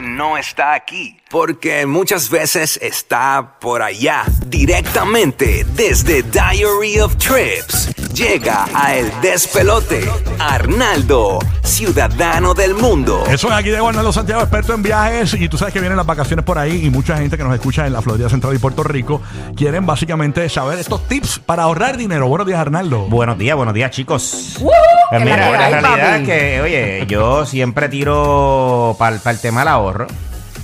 no está aquí, porque muchas veces está por allá, directamente desde Diary of Trips. Llega a El Despelote, Arnaldo, ciudadano del mundo. Eso es aquí de Arnaldo Santiago, experto en viajes. Y tú sabes que vienen las vacaciones por ahí y mucha gente que nos escucha en la Florida Central y Puerto Rico quieren básicamente saber estos tips para ahorrar dinero. Buenos días, Arnaldo. Buenos días, buenos días, chicos. ¡Uh! Pues mira, la la realidad es que, oye, yo siempre tiro para el tema del ahorro,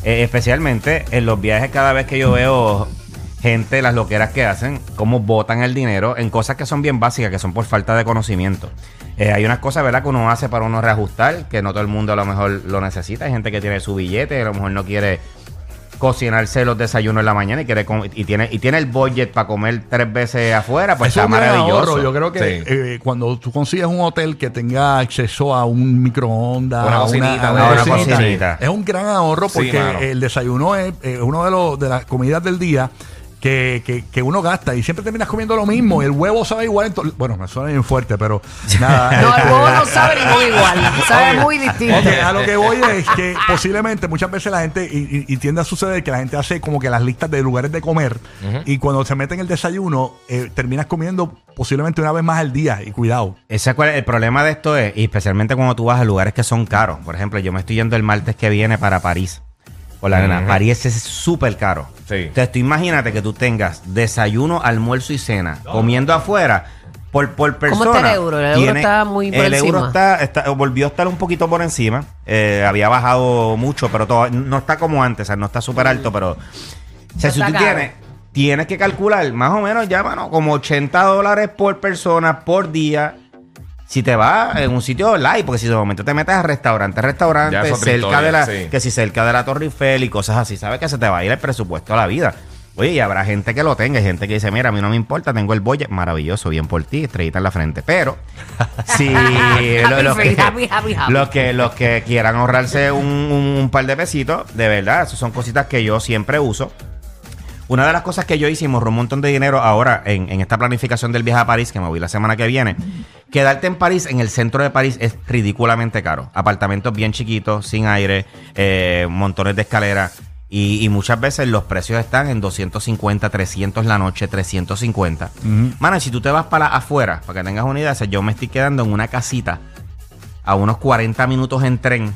eh, especialmente en los viajes cada vez que yo veo gente, las loqueras que hacen, cómo botan el dinero en cosas que son bien básicas, que son por falta de conocimiento. Eh, hay unas cosas, ¿verdad?, que uno hace para uno reajustar, que no todo el mundo a lo mejor lo necesita. Hay gente que tiene su billete, a lo mejor no quiere cocinarse los desayunos en la mañana y quiere y tiene y tiene el budget para comer tres veces afuera, pues Eso está es un gran maravilloso. ahorro. Yo creo que Sí. eh, cuando tú consigues un hotel que tenga acceso a un microondas, Una a cocinita, a una cocinita. cocinita. es un gran ahorro Sí, porque el desayuno es eh, uno de los de las comidas del día. Que, que, que uno gasta y siempre terminas comiendo lo mismo y el huevo sabe igual bueno me suena bien fuerte pero nada No, el este, huevo no sabe ningún igual. Sabe muy distinto. A lo que voy es que posiblemente muchas veces la gente, y, y- y tiende a suceder que la gente hace como que las listas de lugares de comer y cuando se mete en el desayuno, eh, terminas comiendo posiblemente una vez más al día y cuidado. Ese cuál- el problema de esto es, y especialmente cuando tú vas a lugares que son caros. Por ejemplo, yo me estoy yendo el martes que viene para París. Con la nena. París es súper caro. Sí. Entonces tú imagínate que tú tengas desayuno, almuerzo y cena comiendo afuera por, por persona. ¿Cómo está el euro? El euro está muy por El euro está, está- volvió a estar un poquito por encima. Eh, había bajado mucho, pero todo, no está como antes. O sea, no está súper alto, pero... O sea, si tú caro. tienes, tienes que calcular más o menos ya, mano, como 80 dólares por persona por día. Si te vas en un sitio live, porque si de momento te metes a restaurante, Ya restaurante, es otra cerca historia, de la, sí. que si cerca de la Torre Eiffel y cosas así, sabes que se te va a ir el presupuesto a la vida. Oye, y habrá gente que lo tenga, gente que dice, mira, a mí no me importa, tengo el budget, maravilloso, bien por ti, estrellita en la frente. Pero, si lo- los, que, los que los que quieran ahorrarse un, par de pesitos, de verdad, esas son cositas que yo siempre uso. Una de las cosas que yo hice y un montón de dinero ahora en, en esta planificación del viaje a París, que me voy la semana que viene, quedarte en París, en el centro de París, es ridículamente caro. Apartamentos bien chiquitos, sin aire, eh, montones de escaleras. Y, y muchas veces los precios están en 250, 300 la noche, 350. Mano, y si tú te vas para afuera, para que tengas una idea, o sea, yo me estoy quedando en una casita a unos 40 minutos en tren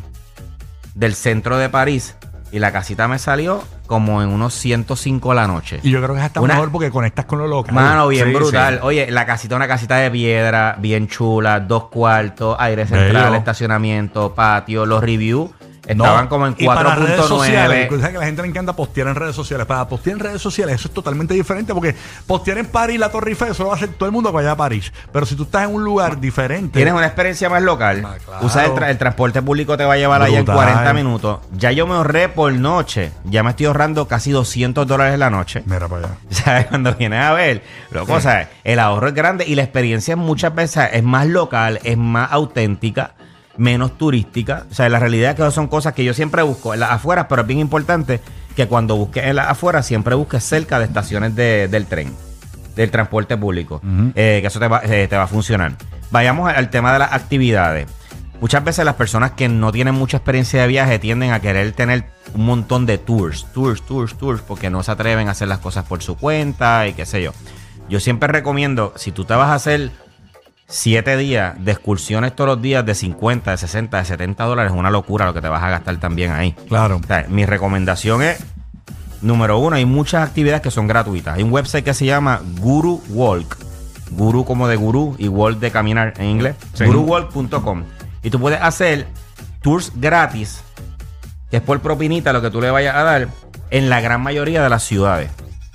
del centro de París y la casita me salió como en unos 105 la noche. Y yo creo que es hasta Una- mejor porque conectas con lo local. Mano, bien Sí, brutal. sí. Oye, la casita, una casita de piedra, bien chula, dos cuartos, aire central, Bello. estacionamiento, patio, los reviews No, estaban como en y para redes sociales, 4.9. tú sabes que la gente le encanta postear en redes sociales. Para postear en redes sociales eso es totalmente diferente porque postear en París la Torre Eiffel eso lo va a hacer todo el mundo que vaya a París. Pero si tú estás en un lugar diferente, Tienes una experiencia más local. Ah, claro. Usas el, tra- el transporte público te va a llevar allá en Brutal. 40 minutos. Ya yo me ahorré por noche. Ya me estoy ahorrando casi 200 dólares en la noche. mira para allá. ¿Sabes? Cuando vienes a ver, loco, ¿sabes? El ahorro es grande y la experiencia muchas veces es más local, es más auténtica, menos turística. O sea, la realidad es que son cosas que yo siempre busco en las afueras, pero es bien importante que cuando busques en las afueras siempre busques cerca de estaciones de- del tren, del transporte público, eh, que eso te va, eh, te va a funcionar. Vayamos al- al tema de las actividades. Muchas veces las personas que no tienen mucha experiencia de viaje tienden a querer tener un montón de tours, tours, tours, tours, porque no se atreven a hacer las cosas por su cuenta y qué sé yo. Yo siempre recomiendo, si tú te vas a hacer siete días de excursiones todos los días de 50, de 60, de 70 dólares, es una locura lo que te vas a gastar también ahí. Claro. O sea, mi recomendación es, número uno, hay muchas actividades que son gratuitas. Hay un website que se llama Guru Walk. Guru como de gurú y walk de caminar en inglés. Sí. GuruWalk.com. Y tú puedes hacer tours gratis, que es por propinita lo que tú le vayas a dar, en la gran mayoría de las ciudades.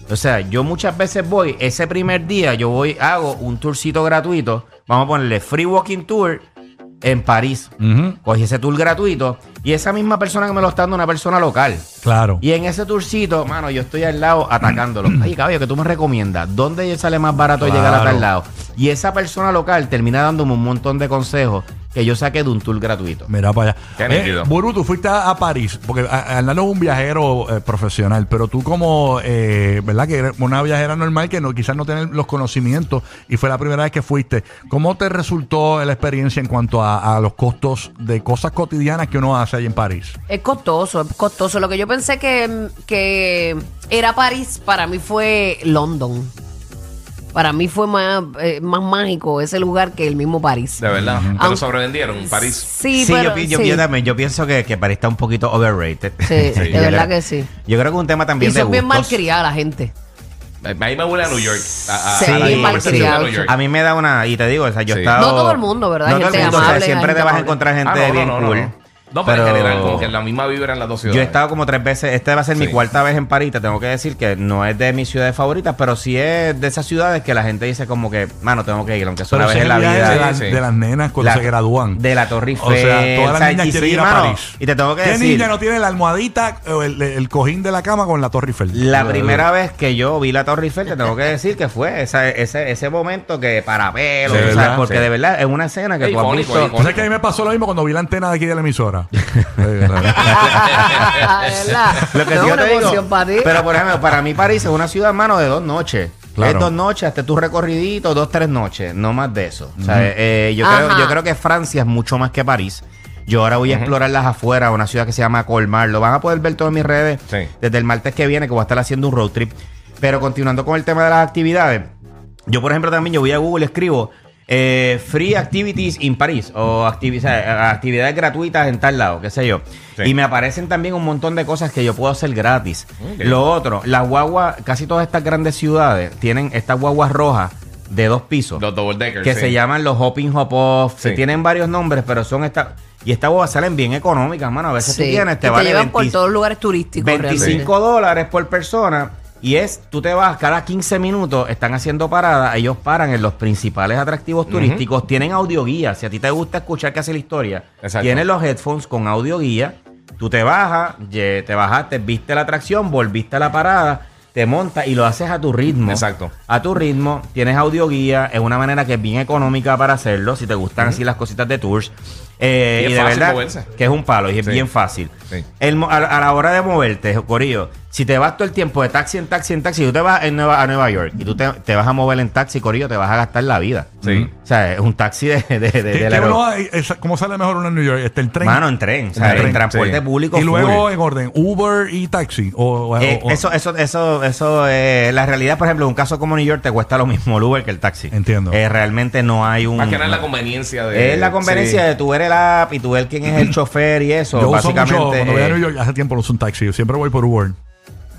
O sea, yo muchas veces voy, ese primer día yo voy, hago un tourcito gratuito, vamos a ponerle Free Walking Tour en París. Ujú. Cogí ese tour gratuito y esa misma persona que me lo está dando una persona local. Claro. Y en ese tourcito, mano, yo estoy al lado atacándolo. Ay, caballo, que tú me recomiendas. ¿Dónde sale más barato Claro. llegar a tal lado? Y esa persona local termina dándome un montón de consejos que yo saqué de un tour gratuito. Mira para allá. Qué Eh, nítido. Buru, tú fuiste a, a París, porque Arnaldo es un viajero eh, profesional, pero tú como, eh, ¿verdad? Que eres una viajera normal que no, quizás no tiene los conocimientos y fue la primera vez que fuiste. ¿Cómo te resultó la experiencia en cuanto a, a los costos de cosas cotidianas que uno hace ahí en París? Es costoso, es costoso. Lo que yo pensé que, que era París, para mí fue London. Para mí fue más, eh, más mágico ese lugar que el mismo París. De verdad. Pero Aunque- sobrevendieron París. Sí, Sí, pero, yo, pi- yo, sí. yo también, yo pienso que, que París está un poquito overrated. Sí, Sí, de yo verdad creo- que sí. Yo creo que es un tema también Y de son bien gustos. malcriada la gente. A mí me huele a New York. A, a- Sí, a la bien misma percepción de malcriado. New York. A mí me da una, y te digo, o sea, yo he Sí. estado... No todo el mundo, ¿verdad? No Hay todo el gente mundo, o sea, amable, siempre te gente vas a amable. encontrar gente Ah, no, bien no, no, cool. no. No, pero, en general, como que la misma vibra en las dos ciudades. Yo he estado como tres veces, esta va a ser mi cuarta vez en París, te tengo que decir que no es de mis ciudades favoritas, pero sí es de esas ciudades que la gente dice como que, mano, tengo que ir, aunque sea una vez en la es vida. de, las- Sí, sí. de las nenas cuando La- se gradúan. De la Torre Eiffel. O sea, todas las niñas quieren sí, ir a mano, París. Y te tengo que ¿Qué decir, niña no tiene la almohadita o el, el cojín de la cama con la Torre Eiffel? la primera vez que yo vi la Torre Eiffel, te tengo que decir que fue esa- ese, ese momento que para Sí, ¿verdad? porque Sí. de verdad es una escena que Es tú has visto. ¿Sabes que a mí me pasó lo mismo cuando vi la antena de aquí de la emisora? Que No, sí yo una te digo, emoción para ti. pero por ejemplo, para mí París es una ciudad, mano, de dos noches. Claro. Es dos noches, hasta tu recorridito, dos, tres noches, no más de eso. O sea, eh, yo, creo, Ajá. yo creo que Francia es mucho más que París. Yo ahora voy a explorar las afueras, una ciudad que se llama Colmar. Lo van a poder ver todo en mis redes Sí. desde el martes que viene, que voy a estar haciendo un road trip. Pero continuando con el tema de las actividades, yo, por ejemplo, también yo voy a Google y escribo eh, Free Activities in París o activi- actividades gratuitas en tal lado, qué sé yo. Sí. Y me aparecen también un montón de cosas que yo puedo hacer gratis. Lo otro, las guaguas, casi todas estas grandes ciudades tienen estas guaguas rojas de dos pisos Los double deckers. que sí. se llaman los hopping hop off, Sí. que tienen varios nombres, pero son estas y estas guaguas salen bien económicas, mano. A veces tú Sí. tienes, te Y te vale llevan por 20 todos los lugares turísticos. 25 dólares por persona. Y es, tú te vas cada 15 minutos, están haciendo paradas, ellos paran en los principales atractivos turísticos, tienen audioguía. Si a ti te gusta escuchar qué hace la historia, Exacto. tienes los headphones con audioguía, tú te bajas, ye- te bajaste, viste la atracción, volviste a la parada, te montas y lo haces a tu ritmo. Exacto. A tu ritmo, tienes audioguía, es una manera que es bien económica para hacerlo, si te gustan así las cositas de tours. Eh, Y y es de fácil verdad moverse. que es un palo y es Sí. bien fácil. Sí. El mo- a, a la hora de moverte, Corillo, si te vas todo el tiempo de taxi en taxi en taxi, tú te vas en Nueva, a Nueva York y tú te, te vas a mover en taxi, Corillo, te vas a gastar la vida. Sí. O sea, es un taxi de, de, de- ¿Qué- del qué aero- uno hay? Es- ¿Cómo sale mejor uno en New York? Este, el tren. Mano, en tren, o sea, En en, tren, transporte sí. público. y luego full. en orden, Uber y taxi. O, o- Eh, o- eso, eso, eso, eso, eh, la realidad, por ejemplo, en un caso como New York te cuesta lo mismo el Uber que el taxi. Entiendo. Eh, realmente no hay un. Más que nada es la conveniencia de. es la conveniencia sí. de tú ver el app y tú ver quién es el chofer y eso. yo uso básicamente. mucho, cuando voy a New York, hace tiempo no uso un taxi. Yo siempre voy por Uber.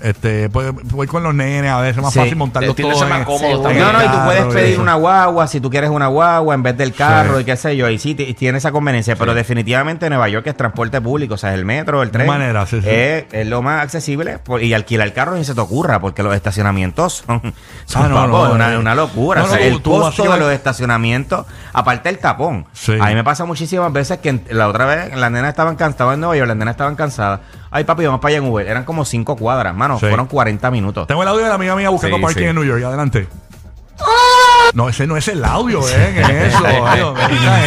Este, pues, voy con los nenes, a veces es más Sí. fácil montarlos Eh, tiende a todos. en- en también. el No, no, y tú carro puedes pedir eso. una guagua si tú quieres una guagua en vez del carro Sí. y qué sé yo. Y sí, tiene esa conveniencia. Pero definitivamente Nueva York es transporte público. O sea, el metro, el tren. manera, sí, sí. Es, es lo más accesible. por- y alquilar carro ni se te ocurra porque los estacionamientos son, son Ah, no, papo, no, una, eh. una locura. No, O sea, no, el tú- tú costo de básicamente- los estacionamientos, aparte el tapón. Sí. A mí me pasa muchísimas veces que en- la otra vez las nenas estaban cansadas, estaba en Nueva York, las nenas estaban cansadas. Ay, papi, vamos para allá en Uber. Eran como cinco cuadras, mano. Sí. Fueron 40 minutos. Tengo el audio de la amiga mía buscando Sí, parking sí. en New York. Adelante. No, ese no es el audio, ¿eh? ¿Qué es eso? Ay, Dios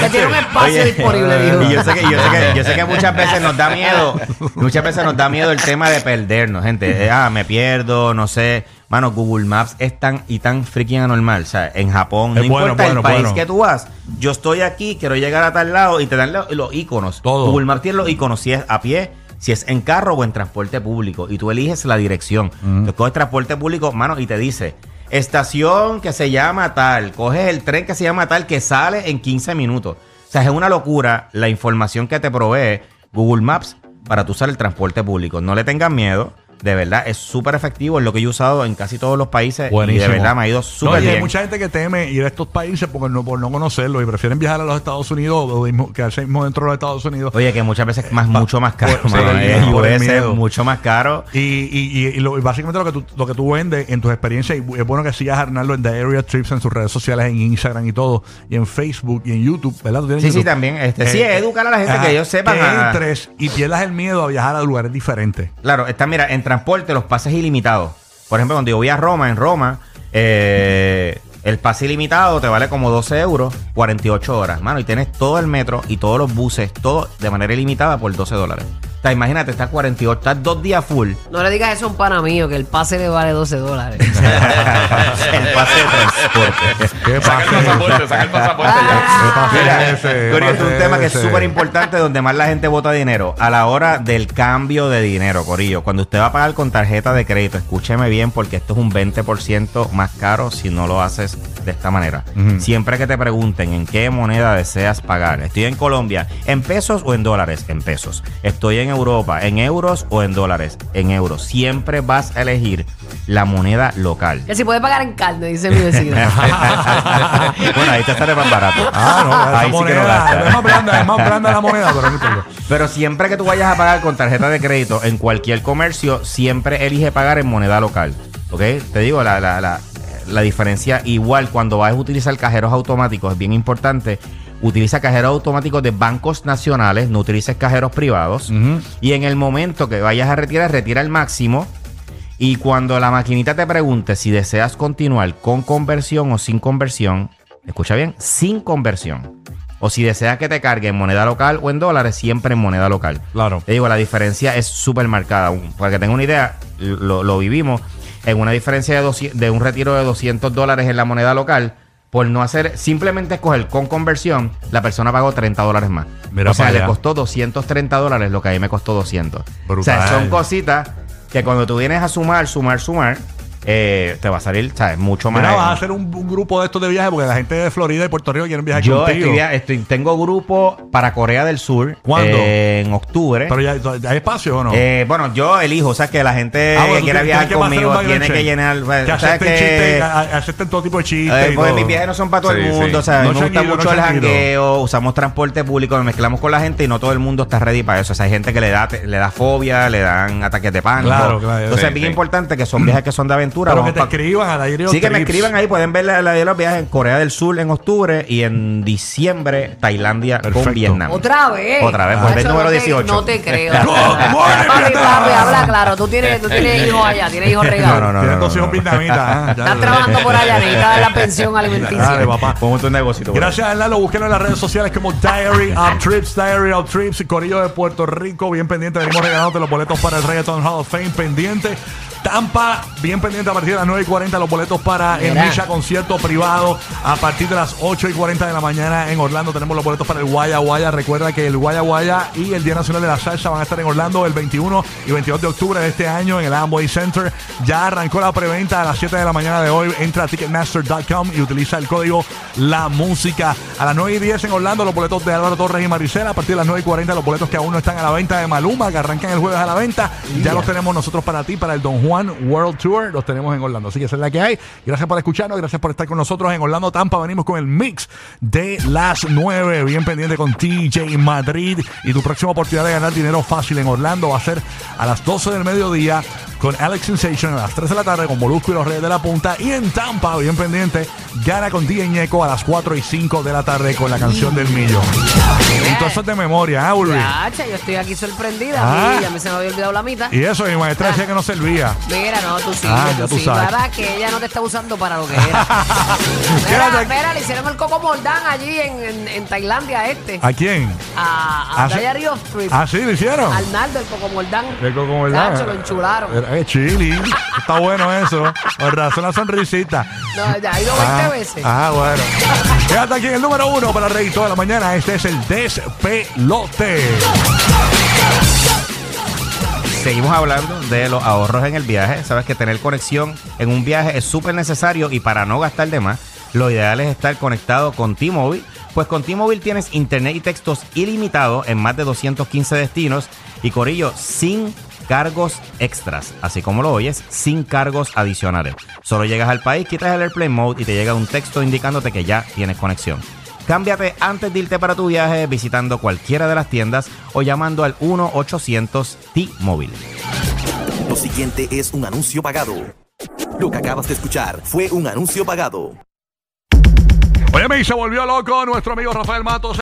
Que tiene un espacio Oye, disponible, dijo. Y yo sé, que, yo, sé que, yo sé que muchas veces nos da miedo, muchas veces nos da miedo el tema de perdernos, gente. Eh, Ah, me pierdo, no sé. Mano, Google Maps es tan y tan freaking anormal. O sea, en Japón, no Es bueno, importa bueno, el país bueno. que tú vas, yo estoy aquí, quiero llegar a tal lado y te dan lo- los iconos. Todo. Google Maps tiene los iconos, si es a pie, si es en carro o en transporte público. Y tú eliges la dirección. Tú coges transporte público, mano, y te dice. Estación que se llama tal, coges el tren que se llama tal que sale en 15 minutos. O sea, es una locura la información que te provee Google Maps para tú usar el transporte público. No le tengan miedo. De verdad, es súper efectivo. Es lo que yo he usado en casi todos los países. Buenísimo. Y de verdad me ha ido No, súper hay bien. mucha gente que teme ir a estos países porque no, por no conocerlos y prefieren viajar a los Estados Unidos o mismo- quedarse mismo dentro de los Estados Unidos. Oye, que muchas veces es más, mucho más caro. por- mano. por el Es miedo, por el US es miedo. mucho más caro. Y, y, y, y lo- y básicamente lo que, tú, lo que tú vendes en tus experiencias, y es bueno que sigas Arnaldo en The Area Trips en sus redes sociales, en Instagram y todo, y en Facebook y en YouTube, ¿verdad? ¿Tú tienes Sí, sí, también. Este, sí, es educar a la gente ajá, que ellos sepan. Que a- entres y pierdas el miedo a viajar a lugares diferentes. Claro, está, mira, en transporte los pases ilimitados. Por ejemplo, cuando yo voy a Roma, en Roma, eh, El pase ilimitado te vale como 12 euros, 48 horas, mano, y tienes todo el metro y todos los buses, todo de manera ilimitada por 12 dólares. O sea, imagínate, estás 48, estás dos días full. No le digas eso a un pana mío, que el pase le vale 12 dólares. el pase de transporte. ¿Qué Saca el pasa? pasaporte, saca el pasaporte ¿Qué ya. pasa Mira, ese? ¿Qué Corio, es un tema que es súper importante donde más la gente vota dinero. A la hora del cambio de dinero, Corillo. Cuando usted va a pagar con tarjeta de crédito, escúcheme bien porque esto es un 20% más caro si no lo haces de esta manera. Siempre que te pregunten en qué moneda deseas pagar. Estoy en Colombia, ¿en pesos o en dólares? En pesos. Estoy en Europa, ¿en euros o en dólares? En euros. Siempre vas a elegir la moneda local. que si puede pagar en carne, dice mi vecino. bueno, ahí te sale más barato. Ah, no, esa ahí sí que no moneda, gastas. es más blanda, es más blanda la moneda, pero no. Pero siempre que tú vayas a pagar con tarjeta de crédito en cualquier comercio, siempre elige pagar en moneda local. ¿Ok? Te digo, la, la, la, la diferencia igual cuando vas a utilizar cajeros automáticos es bien importante. Utiliza cajeros automáticos de bancos nacionales, no utilices cajeros privados. Y en el momento que vayas a retirar, retira el máximo. Y cuando la maquinita te pregunte si deseas continuar con conversión o sin conversión, escucha bien, sin conversión. O si deseas que te cargue en moneda local o en dólares, siempre en moneda local. Claro. Te digo, la diferencia es súper marcada. Para que tenga una idea, lo, lo vivimos en una diferencia de, 200 de un retiro de 200 dólares en la moneda local. Por no hacer, simplemente escoger con conversión, la persona pagó 30 dólares más. Mira o sea, le allá. costó 230 dólares lo que a mí me costó 200. O sea, son cositas que cuando tú vienes a sumar, sumar, sumar, eh, te va a salir, ¿sabes? Mucho más. Mira, vas a hacer un, un grupo de estos de viajes porque la gente de Florida y Puerto Rico quieren viajar Yo contigo. estoy, estoy- tengo grupo para Corea del Sur. ¿Cuándo? eh, en octubre. Pero ya, ¿hay espacio o no? Eh, bueno, yo elijo, o sea, que la gente Ah, bueno, que quiera viajar conmigo tiene que llenar. pues, que o sea, acepten que- acepten todo tipo de chistes. eh, pues mis viajes no son para todo el mundo, sí. o sea, a mí No me gusta mucho no el jangueo, usamos transporte público, nos mezclamos con la gente y no todo el mundo está ready para eso. O sea, hay gente que le da, le da fobia, le dan ataques de pánico. Claro, claro, Entonces sí, es bien sí. importante que son viajes que son de aventura. Pero vamos que te pa- escriban a la Diario Sí, que me escriban ahí, pueden ver la, la de los viajes en Corea del Sur en octubre y en diciembre Tailandia Perfecto. con Vietnam. Otra vez. Otra vez, el no número te- 18. No te creo. Morning, papi, papi, habla claro. Tú tienes, tú tienes hijos allá, tienes hijos regados. No, no, no. Tienes dos hijos vietnamitas. ¿ah? Estás trabajando por allá, necesitas la pensión alimenticia. Dale, papá. Pongo un negocio. Gracias, Hernando. Búsquenlo en las redes sociales como Diary of Trips, Diary of Trips, Corillo de Puerto Rico. Bien pendiente, venimos regalándote los boletos para el Reggaeton Hall of Fame. Pendiente. Tampa, bien pendiente a partir de las 9 y 40, los boletos para el Mira. Misha concierto privado. A partir de las 8 y 40 de la mañana en Orlando tenemos los boletos para el Guaya Guaya. Recuerda que el Guaya Guaya y el Día Nacional de la Salsa van a estar en Orlando el 21 y 22 de octubre de este año en el Amway Center. Ya arrancó la preventa a las 7 de la mañana de hoy. Entra a ticketmaster.com y utiliza el código La Música. A las 9 y 10 en Orlando los boletos de Álvaro Torres y Maricela. A partir de las 9 y 40 los boletos que aún no están a la venta de Maluma, que arrancan el jueves a la venta. Ya los tenemos nosotros para ti, para el Don Juan World Tour. Los tenemos en Orlando. Así que esa es la que hay. Gracias por escucharnos. Gracias por estar con nosotros en Orlando Tampa. Venimos con el mix de las 9. Bien pendiente con TJ Madrid. Y tu próxima oportunidad de ganar dinero fácil en Orlando va a ser a las 12 del mediodía con Alex Sensation a las 3 de la tarde con Molusco y los Reyes de la Punta. Y en Tampa, bien pendiente, gana con DJ Ñeco a las 4 y 5 de la tarde con la canción del millón. Y todo eso es de memoria, ¿ah? Chacha, yo estoy aquí sorprendida. Ah. A ya me se me había olvidado la mitad. Y eso, mi maestra decía que no servía. Mira, no, tú sí, Ah, ya tú sí. sabes. Verdad que ella no te está usando para lo que era. Mira, le hicieron el coco mordán allí en, en, en Tailandia a este. ¿A quién? A, a Ah, sí. Diary of Trip. ¿Ah, sí? ¿Lo hicieron? Arnaldo, el coco mordán. El coco mordán. Chacho, lo enchularon. Eh, chili. Está bueno eso. Por razón la sonrisita. No, ya ha ido 20 Ah, veces. ah, bueno. Quédate aquí en el número uno para reír toda la mañana. Este es el despelote. Seguimos hablando de los ahorros en el viaje. Sabes que tener conexión en un viaje es súper necesario y para no gastar de más, lo ideal es estar conectado con T-Mobile. Pues con T-Mobile tienes internet y textos ilimitados en más de 215 destinos y Corillo sin cargos extras, así como lo oyes, sin cargos adicionales. Solo llegas al país, quitas el Airplane Mode y te llega un texto indicándote que ya tienes conexión. Cámbiate antes de irte para tu viaje visitando cualquiera de las tiendas o llamando al 1-800 T-Mobile. Lo siguiente es un anuncio pagado. Lo que acabas de escuchar fue un anuncio pagado. Oye, me se volvió loco nuestro amigo Rafael Matos.